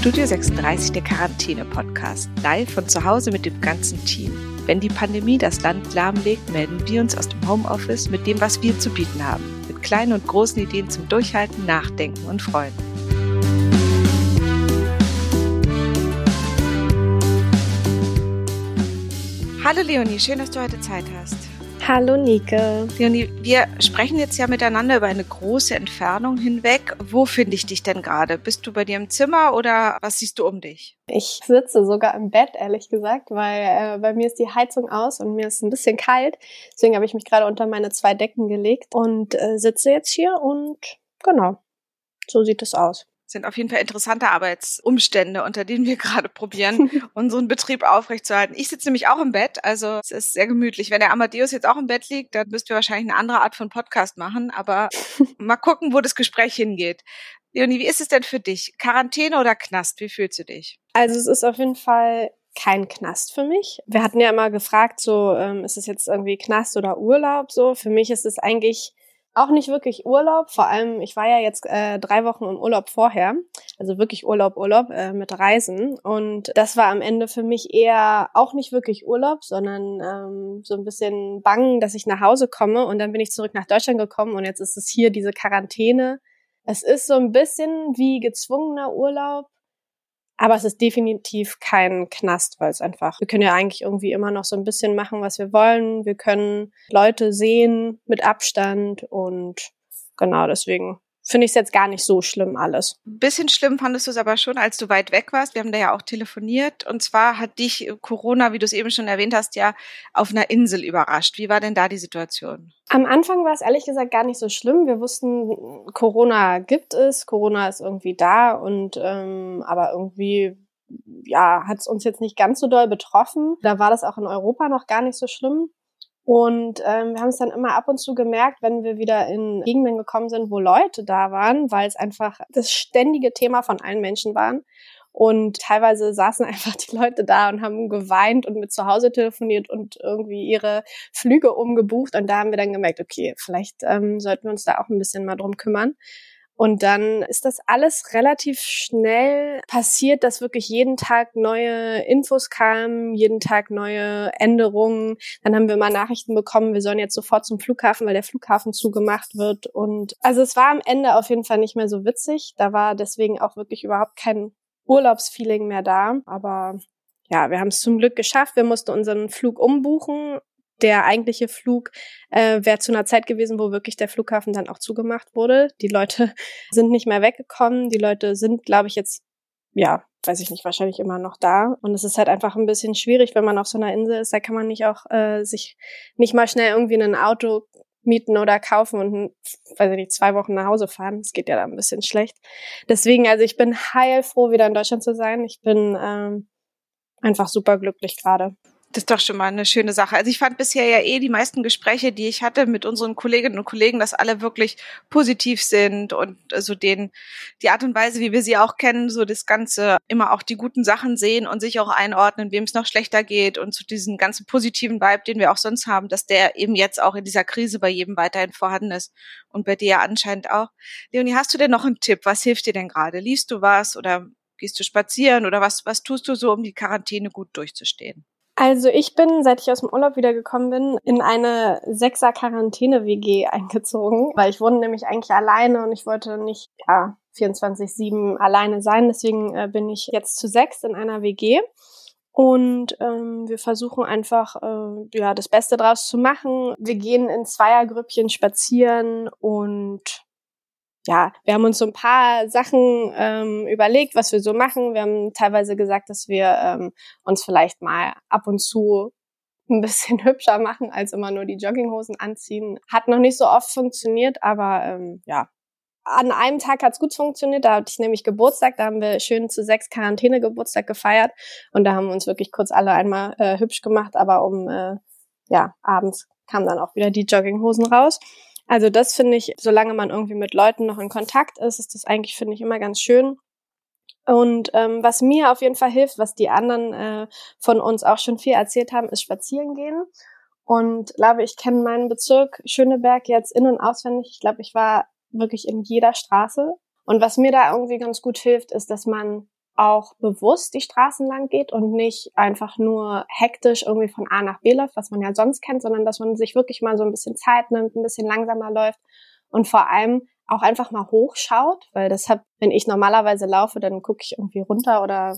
Studio 36 der Quarantäne-Podcast, live von zu Hause mit dem ganzen Team. Wenn die Pandemie das Land lahmlegt, melden wir uns aus dem Homeoffice mit dem, was wir zu bieten haben. Mit kleinen und großen Ideen zum Durchhalten, Nachdenken und Freuen. Hallo Leonie, schön, dass du heute Zeit hast. Hallo Nike. Leonie, wir sprechen jetzt ja miteinander über eine große Entfernung hinweg. Wo finde ich dich denn gerade? Bist du bei dir im Zimmer oder was siehst du um dich? Ich sitze sogar im Bett, ehrlich gesagt, weil äh, bei mir ist die Heizung aus und mir ist ein bisschen kalt. Deswegen habe ich mich gerade unter meine zwei Decken gelegt und äh, sitze jetzt hier und genau, so sieht es aus sind auf jeden Fall interessante Arbeitsumstände, unter denen wir gerade probieren, unseren Betrieb aufrechtzuerhalten. Ich sitze nämlich auch im Bett, also es ist sehr gemütlich. Wenn der Amadeus jetzt auch im Bett liegt, dann müssten wir wahrscheinlich eine andere Art von Podcast machen, aber mal gucken, wo das Gespräch hingeht. Leonie, wie ist es denn für dich? Quarantäne oder Knast? Wie fühlst du dich? Also es ist auf jeden Fall kein Knast für mich. Wir hatten ja immer gefragt, so ähm, ist es jetzt irgendwie Knast oder Urlaub so. Für mich ist es eigentlich auch nicht wirklich Urlaub. Vor allem, ich war ja jetzt äh, drei Wochen im Urlaub vorher, also wirklich Urlaub, Urlaub äh, mit Reisen. Und das war am Ende für mich eher auch nicht wirklich Urlaub, sondern ähm, so ein bisschen Bangen, dass ich nach Hause komme. Und dann bin ich zurück nach Deutschland gekommen und jetzt ist es hier diese Quarantäne. Es ist so ein bisschen wie gezwungener Urlaub, aber es ist definitiv kein Knast, weil es einfach, wir können ja eigentlich irgendwie immer noch so ein bisschen machen, was wir wollen. Wir können Leute sehen mit Abstand und genau deswegen finde ich es jetzt gar nicht so schlimm alles. Bisschen schlimm fandest du es aber schon, als du weit weg warst. Wir haben da ja auch telefoniert. Und zwar hat dich Corona, wie du es eben schon erwähnt hast, ja auf einer Insel überrascht. Wie war denn da die Situation? Am Anfang war es ehrlich gesagt gar nicht so schlimm. Wir wussten, Corona gibt es, Corona ist irgendwie da und ähm, aber irgendwie ja, hat es uns jetzt nicht ganz so doll betroffen. Da war das auch in Europa noch gar nicht so schlimm. Und ähm, wir haben es dann immer ab und zu gemerkt, wenn wir wieder in Gegenden gekommen sind, wo Leute da waren, weil es einfach das ständige Thema von allen Menschen waren. Und teilweise saßen einfach die Leute da und haben geweint und mit zu Hause telefoniert und irgendwie ihre Flüge umgebucht. Und da haben wir dann gemerkt, okay, vielleicht ähm, sollten wir uns da auch ein bisschen mal drum kümmern. Und dann ist das alles relativ schnell passiert, dass wirklich jeden Tag neue Infos kamen, jeden Tag neue Änderungen. Dann haben wir mal Nachrichten bekommen, wir sollen jetzt sofort zum Flughafen, weil der Flughafen zugemacht wird. Und also es war am Ende auf jeden Fall nicht mehr so witzig. Da war deswegen auch wirklich überhaupt kein Urlaubsfeeling mehr da. Aber ja, wir haben es zum Glück geschafft. Wir mussten unseren Flug umbuchen der eigentliche Flug äh, wäre zu einer Zeit gewesen, wo wirklich der Flughafen dann auch zugemacht wurde. Die Leute sind nicht mehr weggekommen. Die Leute sind, glaube ich, jetzt, ja, weiß ich nicht, wahrscheinlich immer noch da. Und es ist halt einfach ein bisschen schwierig, wenn man auf so einer Insel ist. Da kann man nicht auch äh, sich nicht mal schnell irgendwie ein Auto mieten oder kaufen und, weiß ich nicht, zwei Wochen nach Hause fahren. Das geht ja da ein bisschen schlecht. Deswegen, also ich bin heilfroh, wieder in Deutschland zu sein. Ich bin ähm, einfach super glücklich gerade. Das ist doch schon mal eine schöne Sache. Also ich fand bisher ja eh die meisten Gespräche, die ich hatte mit unseren Kolleginnen und Kollegen, dass alle wirklich positiv sind und so also den, die Art und Weise, wie wir sie auch kennen, so das Ganze immer auch die guten Sachen sehen und sich auch einordnen, wem es noch schlechter geht und zu so diesen ganzen positiven Vibe, den wir auch sonst haben, dass der eben jetzt auch in dieser Krise bei jedem weiterhin vorhanden ist und bei dir anscheinend auch. Leonie, hast du denn noch einen Tipp? Was hilft dir denn gerade? Liest du was oder gehst du spazieren oder was, was tust du so, um die Quarantäne gut durchzustehen? Also ich bin, seit ich aus dem Urlaub wiedergekommen bin, in eine sechser Quarantäne-WG eingezogen, weil ich wohne nämlich eigentlich alleine und ich wollte nicht, ja, 24-7 alleine sein. Deswegen äh, bin ich jetzt zu sechs in einer WG. Und ähm, wir versuchen einfach äh, ja das Beste draus zu machen. Wir gehen in Zweiergrüppchen spazieren und ja, wir haben uns so ein paar Sachen ähm, überlegt, was wir so machen. Wir haben teilweise gesagt, dass wir ähm, uns vielleicht mal ab und zu ein bisschen hübscher machen, als immer nur die Jogginghosen anziehen. Hat noch nicht so oft funktioniert, aber ähm, ja. An einem Tag hat's gut funktioniert, da hatte ich nämlich Geburtstag, da haben wir schön zu sechs Quarantäne-Geburtstag gefeiert und da haben wir uns wirklich kurz alle einmal äh, hübsch gemacht, aber um äh, ja, abends kamen dann auch wieder die Jogginghosen raus. Also das finde ich, solange man irgendwie mit Leuten noch in Kontakt ist, ist das eigentlich, finde ich, immer ganz schön. Und ähm, was mir auf jeden Fall hilft, was die anderen äh, von uns auch schon viel erzählt haben, ist spazieren gehen. Und glaube, ich kenne meinen Bezirk Schöneberg jetzt in- und auswendig. Ich glaube, ich war wirklich in jeder Straße. Und was mir da irgendwie ganz gut hilft, ist, dass man auch bewusst die Straßen lang geht und nicht einfach nur hektisch irgendwie von A nach B läuft, was man ja sonst kennt, sondern dass man sich wirklich mal so ein bisschen Zeit nimmt, ein bisschen langsamer läuft und vor allem auch einfach mal hochschaut, weil das hat, wenn ich normalerweise laufe, dann gucke ich irgendwie runter oder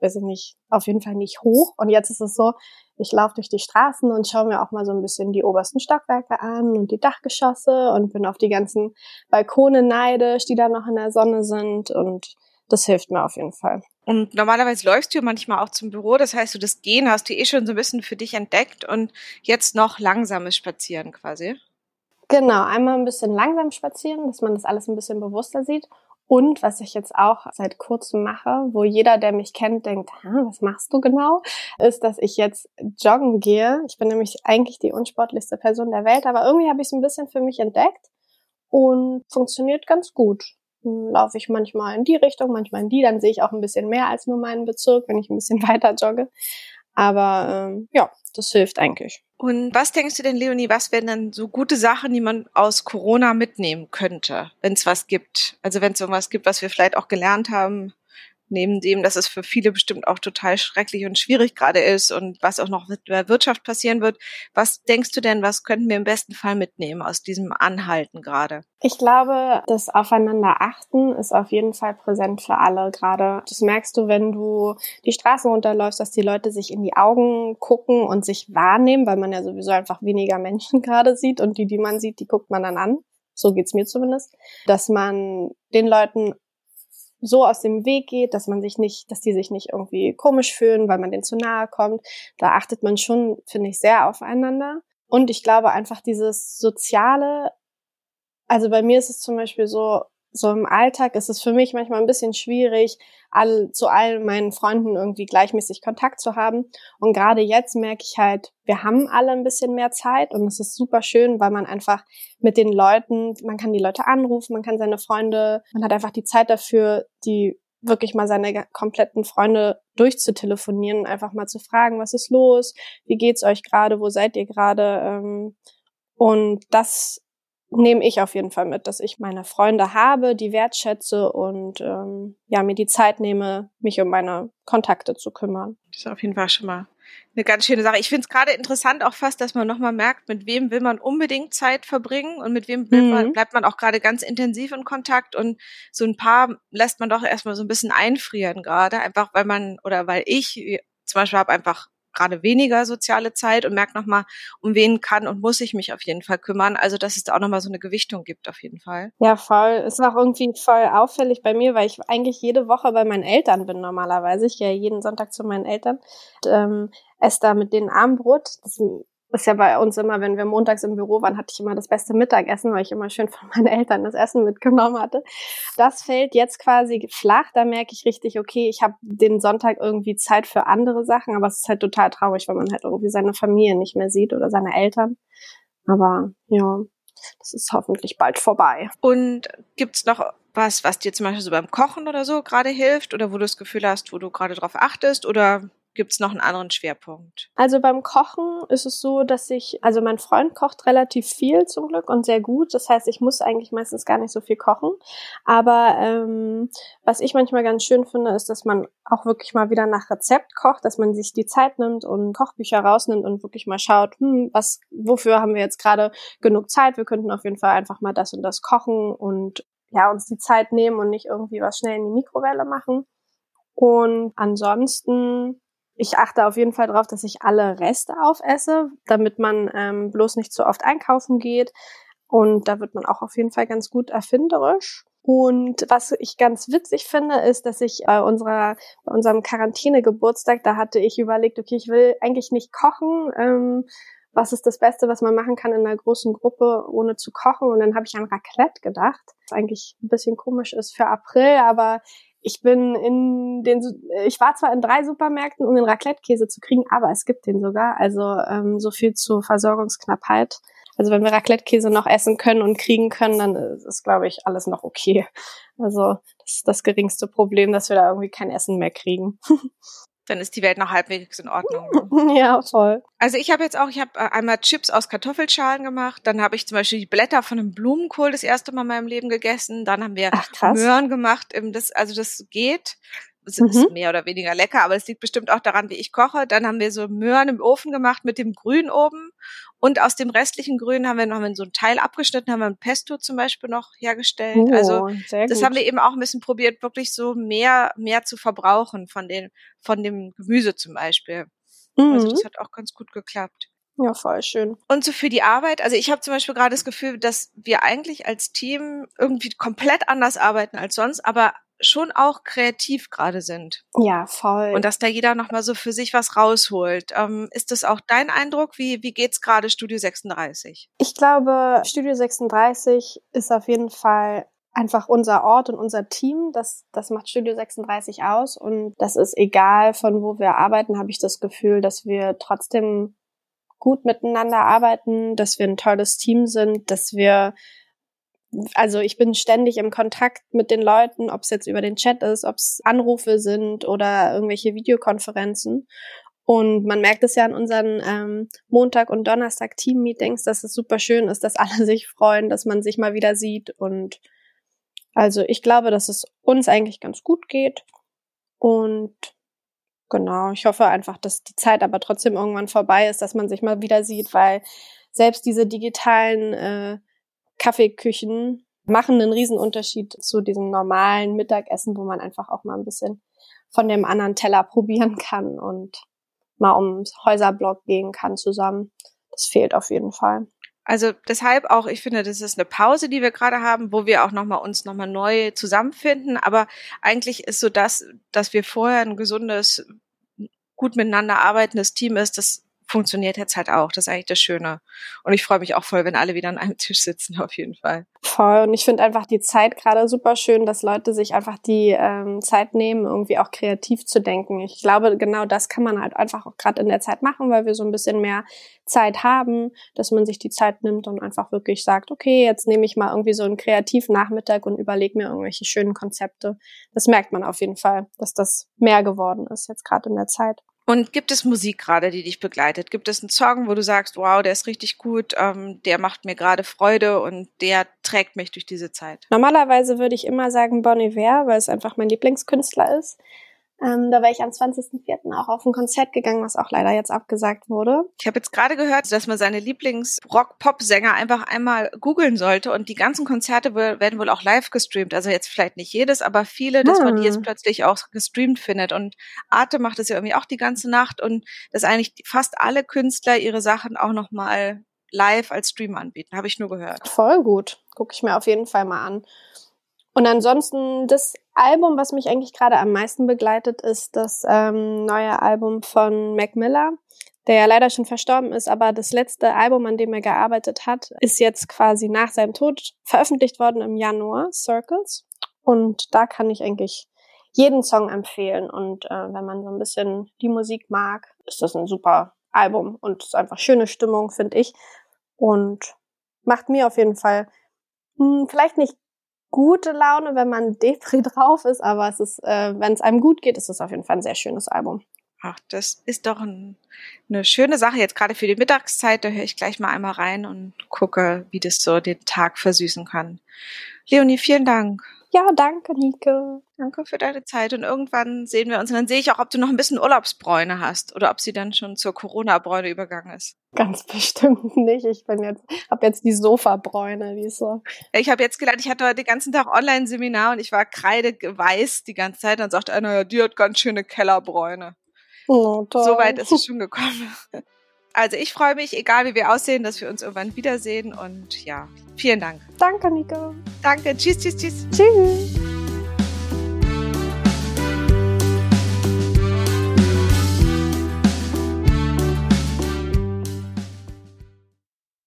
weiß ich nicht, auf jeden Fall nicht hoch. Und jetzt ist es so, ich laufe durch die Straßen und schaue mir auch mal so ein bisschen die obersten Stockwerke an und die Dachgeschosse und bin auf die ganzen Balkone neidisch, die da noch in der Sonne sind und das hilft mir auf jeden Fall. Und normalerweise läufst du manchmal auch zum Büro, das heißt, du das Gehen hast du eh schon so ein bisschen für dich entdeckt und jetzt noch langsames Spazieren quasi. Genau, einmal ein bisschen langsam spazieren, dass man das alles ein bisschen bewusster sieht. Und was ich jetzt auch seit kurzem mache, wo jeder, der mich kennt, denkt, was machst du genau, ist, dass ich jetzt joggen gehe. Ich bin nämlich eigentlich die unsportlichste Person der Welt, aber irgendwie habe ich es ein bisschen für mich entdeckt und funktioniert ganz gut. Laufe ich manchmal in die Richtung, manchmal in die, dann sehe ich auch ein bisschen mehr als nur meinen Bezirk, wenn ich ein bisschen weiter jogge. Aber ähm, ja, das hilft eigentlich. Und was denkst du denn, Leonie, was wären dann so gute Sachen, die man aus Corona mitnehmen könnte, wenn es was gibt? Also wenn es irgendwas gibt, was wir vielleicht auch gelernt haben, neben dem, dass es für viele bestimmt auch total schrecklich und schwierig gerade ist und was auch noch mit der Wirtschaft passieren wird. Was denkst du denn, was könnten wir im besten Fall mitnehmen aus diesem Anhalten gerade? Ich glaube, das Aufeinander achten ist auf jeden Fall präsent für alle gerade. Das merkst du, wenn du die Straßen runterläufst, dass die Leute sich in die Augen gucken und sich wahrnehmen, weil man ja sowieso einfach weniger Menschen gerade sieht und die, die man sieht, die guckt man dann an. So geht's mir zumindest. Dass man den Leuten so aus dem Weg geht, dass man sich nicht, dass die sich nicht irgendwie komisch fühlen, weil man denen zu nahe kommt. Da achtet man schon, finde ich, sehr aufeinander. Und ich glaube einfach dieses soziale, also bei mir ist es zum Beispiel so, so im Alltag ist es für mich manchmal ein bisschen schwierig, all, zu allen meinen Freunden irgendwie gleichmäßig Kontakt zu haben. Und gerade jetzt merke ich halt, wir haben alle ein bisschen mehr Zeit und es ist super schön, weil man einfach mit den Leuten, man kann die Leute anrufen, man kann seine Freunde, man hat einfach die Zeit dafür, die wirklich mal seine kompletten Freunde durchzutelefonieren, einfach mal zu fragen, was ist los, wie geht's euch gerade, wo seid ihr gerade? Ähm, und das nehme ich auf jeden Fall mit, dass ich meine Freunde habe, die wertschätze und ähm, ja mir die Zeit nehme, mich um meine Kontakte zu kümmern. Das ist auf jeden Fall schon mal eine ganz schöne Sache. Ich finde es gerade interessant auch fast, dass man nochmal merkt, mit wem will man unbedingt Zeit verbringen und mit wem mhm. man, bleibt man auch gerade ganz intensiv in Kontakt und so ein paar lässt man doch erstmal so ein bisschen einfrieren gerade, einfach weil man oder weil ich zum Beispiel habe einfach gerade weniger soziale Zeit und merke nochmal, um wen kann und muss ich mich auf jeden Fall kümmern. Also, dass es da auch nochmal so eine Gewichtung gibt, auf jeden Fall. Ja, voll. Ist auch irgendwie voll auffällig bei mir, weil ich eigentlich jede Woche bei meinen Eltern bin normalerweise. Ich gehe jeden Sonntag zu meinen Eltern. Und, ähm, esse da mit denen Armbrot. Das ist ja bei uns immer, wenn wir montags im Büro waren, hatte ich immer das beste Mittagessen, weil ich immer schön von meinen Eltern das Essen mitgenommen hatte. Das fällt jetzt quasi flach. Da merke ich richtig, okay, ich habe den Sonntag irgendwie Zeit für andere Sachen, aber es ist halt total traurig, weil man halt irgendwie seine Familie nicht mehr sieht oder seine Eltern. Aber ja, das ist hoffentlich bald vorbei. Und gibt's noch was, was dir zum Beispiel so beim Kochen oder so gerade hilft oder wo du das Gefühl hast, wo du gerade drauf achtest oder Gibt es noch einen anderen Schwerpunkt? Also beim Kochen ist es so, dass ich, also mein Freund kocht relativ viel zum Glück und sehr gut. Das heißt, ich muss eigentlich meistens gar nicht so viel kochen. Aber ähm, was ich manchmal ganz schön finde, ist, dass man auch wirklich mal wieder nach Rezept kocht, dass man sich die Zeit nimmt und Kochbücher rausnimmt und wirklich mal schaut, hm, was, wofür haben wir jetzt gerade genug Zeit? Wir könnten auf jeden Fall einfach mal das und das kochen und ja, uns die Zeit nehmen und nicht irgendwie was schnell in die Mikrowelle machen. Und ansonsten ich achte auf jeden Fall darauf, dass ich alle Reste aufesse, damit man ähm, bloß nicht zu oft einkaufen geht. Und da wird man auch auf jeden Fall ganz gut erfinderisch. Und was ich ganz witzig finde, ist, dass ich bei unserer, bei unserem Quarantäne-Geburtstag, da hatte ich überlegt, okay, ich will eigentlich nicht kochen. Ähm, was ist das Beste, was man machen kann in einer großen Gruppe, ohne zu kochen? Und dann habe ich an Raclette gedacht, was eigentlich ein bisschen komisch ist für April, aber ich bin in den, ich war zwar in drei Supermärkten, um den Raclette-Käse zu kriegen, aber es gibt den sogar. Also ähm, so viel zur Versorgungsknappheit. Also wenn wir Raclette-Käse noch essen können und kriegen können, dann ist, glaube ich, alles noch okay. Also das ist das geringste Problem, dass wir da irgendwie kein Essen mehr kriegen. dann ist die Welt noch halbwegs in Ordnung. Ja, voll. Also ich habe jetzt auch, ich habe äh, einmal Chips aus Kartoffelschalen gemacht, dann habe ich zum Beispiel die Blätter von einem Blumenkohl das erste Mal in meinem Leben gegessen, dann haben wir Ach, Möhren gemacht, das, also das geht. es ist mhm. mehr oder weniger lecker, aber es liegt bestimmt auch daran, wie ich koche. Dann haben wir so Möhren im Ofen gemacht mit dem Grün oben. Und aus dem restlichen Grün haben wir noch so ein Teil abgeschnitten, haben wir ein Pesto zum Beispiel noch hergestellt. Oh, also das haben wir eben auch ein bisschen probiert, wirklich so mehr, mehr zu verbrauchen von den, von dem Gemüse zum Beispiel. Also mhm. Also das hat auch ganz gut geklappt. Ja, voll schön. Und so für die Arbeit, also ich habe zum Beispiel gerade das Gefühl, dass wir eigentlich als Team irgendwie komplett anders arbeiten als sonst, aber schon auch kreativ gerade sind. Ja, voll. Und dass da jeder nochmal so für sich was rausholt. Ähm, ist das auch dein Eindruck? Wie, wie geht's gerade Studio 36? Ich glaube, Studio 36 ist auf jeden Fall einfach unser Ort und unser Team. Das, das macht Studio 36 aus. Und das ist egal, von wo wir arbeiten, habe ich das Gefühl, dass wir trotzdem gut miteinander arbeiten, dass wir ein tolles Team sind, dass wir also ich bin ständig im Kontakt mit den Leuten, ob es jetzt über den Chat ist, ob es Anrufe sind oder irgendwelche Videokonferenzen. Und man merkt es ja an unseren ähm, Montag- und Donnerstag-Team-Meetings, dass es super schön ist, dass alle sich freuen, dass man sich mal wieder sieht. Und also ich glaube, dass es uns eigentlich ganz gut geht. Und Genau, ich hoffe einfach, dass die Zeit aber trotzdem irgendwann vorbei ist, dass man sich mal wieder sieht, weil selbst diese digitalen äh, Kaffeeküchen machen einen Riesenunterschied zu diesem normalen Mittagessen, wo man einfach auch mal ein bisschen von dem anderen Teller probieren kann und mal ums Häuserblock gehen kann zusammen. Das fehlt auf jeden Fall. Also deshalb auch, ich finde, das ist eine Pause, die wir gerade haben, wo wir auch nochmal uns nochmal neu zusammenfinden. Aber eigentlich ist so das, dass wir vorher ein gesundes gut miteinander arbeitendes Team ist, das funktioniert jetzt halt auch. Das ist eigentlich das Schöne. Und ich freue mich auch voll, wenn alle wieder an einem Tisch sitzen, auf jeden Fall. Voll. Und ich finde einfach die Zeit gerade super schön, dass Leute sich einfach die ähm, Zeit nehmen, irgendwie auch kreativ zu denken. Ich glaube, genau das kann man halt einfach auch gerade in der Zeit machen, weil wir so ein bisschen mehr Zeit haben, dass man sich die Zeit nimmt und einfach wirklich sagt, okay, jetzt nehme ich mal irgendwie so einen Kreativnachmittag und überlege mir irgendwelche schönen Konzepte. Das merkt man auf jeden Fall, dass das mehr geworden ist jetzt gerade in der Zeit. Und gibt es Musik gerade, die dich begleitet? Gibt es einen Song, wo du sagst, wow, der ist richtig gut, ähm, der macht mir gerade Freude und der trägt mich durch diese Zeit? Normalerweise würde ich immer sagen Bon Iver, weil es einfach mein Lieblingskünstler ist. Ähm, da wäre ich am 20.04. auch auf ein Konzert gegangen, was auch leider jetzt abgesagt wurde. Ich habe jetzt gerade gehört, dass man seine Lieblings-Rock-Pop-Sänger einfach einmal googeln sollte und die ganzen Konzerte werden wohl auch live gestreamt. Also jetzt vielleicht nicht jedes, aber viele, dass hm. man die jetzt hm. plötzlich auch gestreamt findet. Und Arte macht das ja irgendwie auch die ganze Nacht und dass eigentlich fast alle Künstler ihre Sachen auch nochmal live als Stream anbieten. Habe ich nur gehört. Voll gut. Gucke ich mir auf jeden Fall mal an. Und ansonsten das Album, was mich eigentlich gerade am meisten begleitet, ist das ähm, neue Album von Mac Miller, der ja leider schon verstorben ist, aber das letzte Album, an dem er gearbeitet hat, ist jetzt quasi nach seinem Tod veröffentlicht worden im Januar, Circles. Und da kann ich eigentlich jeden Song empfehlen. Und äh, wenn man so ein bisschen die Musik mag, ist das ein super Album und ist einfach schöne Stimmung, finde ich. Und macht mir auf jeden Fall mh, hm, vielleicht nicht gute Laune, wenn man Depri drauf ist, aber es ist, äh, wenn es einem gut geht, ist es auf jeden Fall ein sehr schönes Album. Ach, das ist doch ein, eine schöne Sache jetzt gerade für die Mittagszeit. Da höre ich gleich mal einmal rein und gucke, wie das so den Tag versüßen kann. Leonie, vielen Dank. Ja, danke, Nike. Danke für deine Zeit. Und irgendwann sehen wir uns. Und dann sehe ich auch, ob du noch ein bisschen Urlaubsbräune hast oder ob sie dann schon zur Corona-Bräune übergegangen ist. Ganz bestimmt nicht. Ich bin jetzt, habe jetzt die Sofabräune, wie so. Ich habe jetzt gelernt, ich hatte heute den ganzen Tag Online-Seminar und ich war kreideweiß die ganze Zeit. Dann sagt einer, die hat ganz schöne Kellerbräune. Oh, toll. So weit ist es schon gekommen. Also ich freue mich, egal wie wir aussehen, dass wir uns irgendwann wiedersehen und ja, vielen Dank. Danke, Nico. Danke. Tschüss, tschüss, tschüss. Tschüss.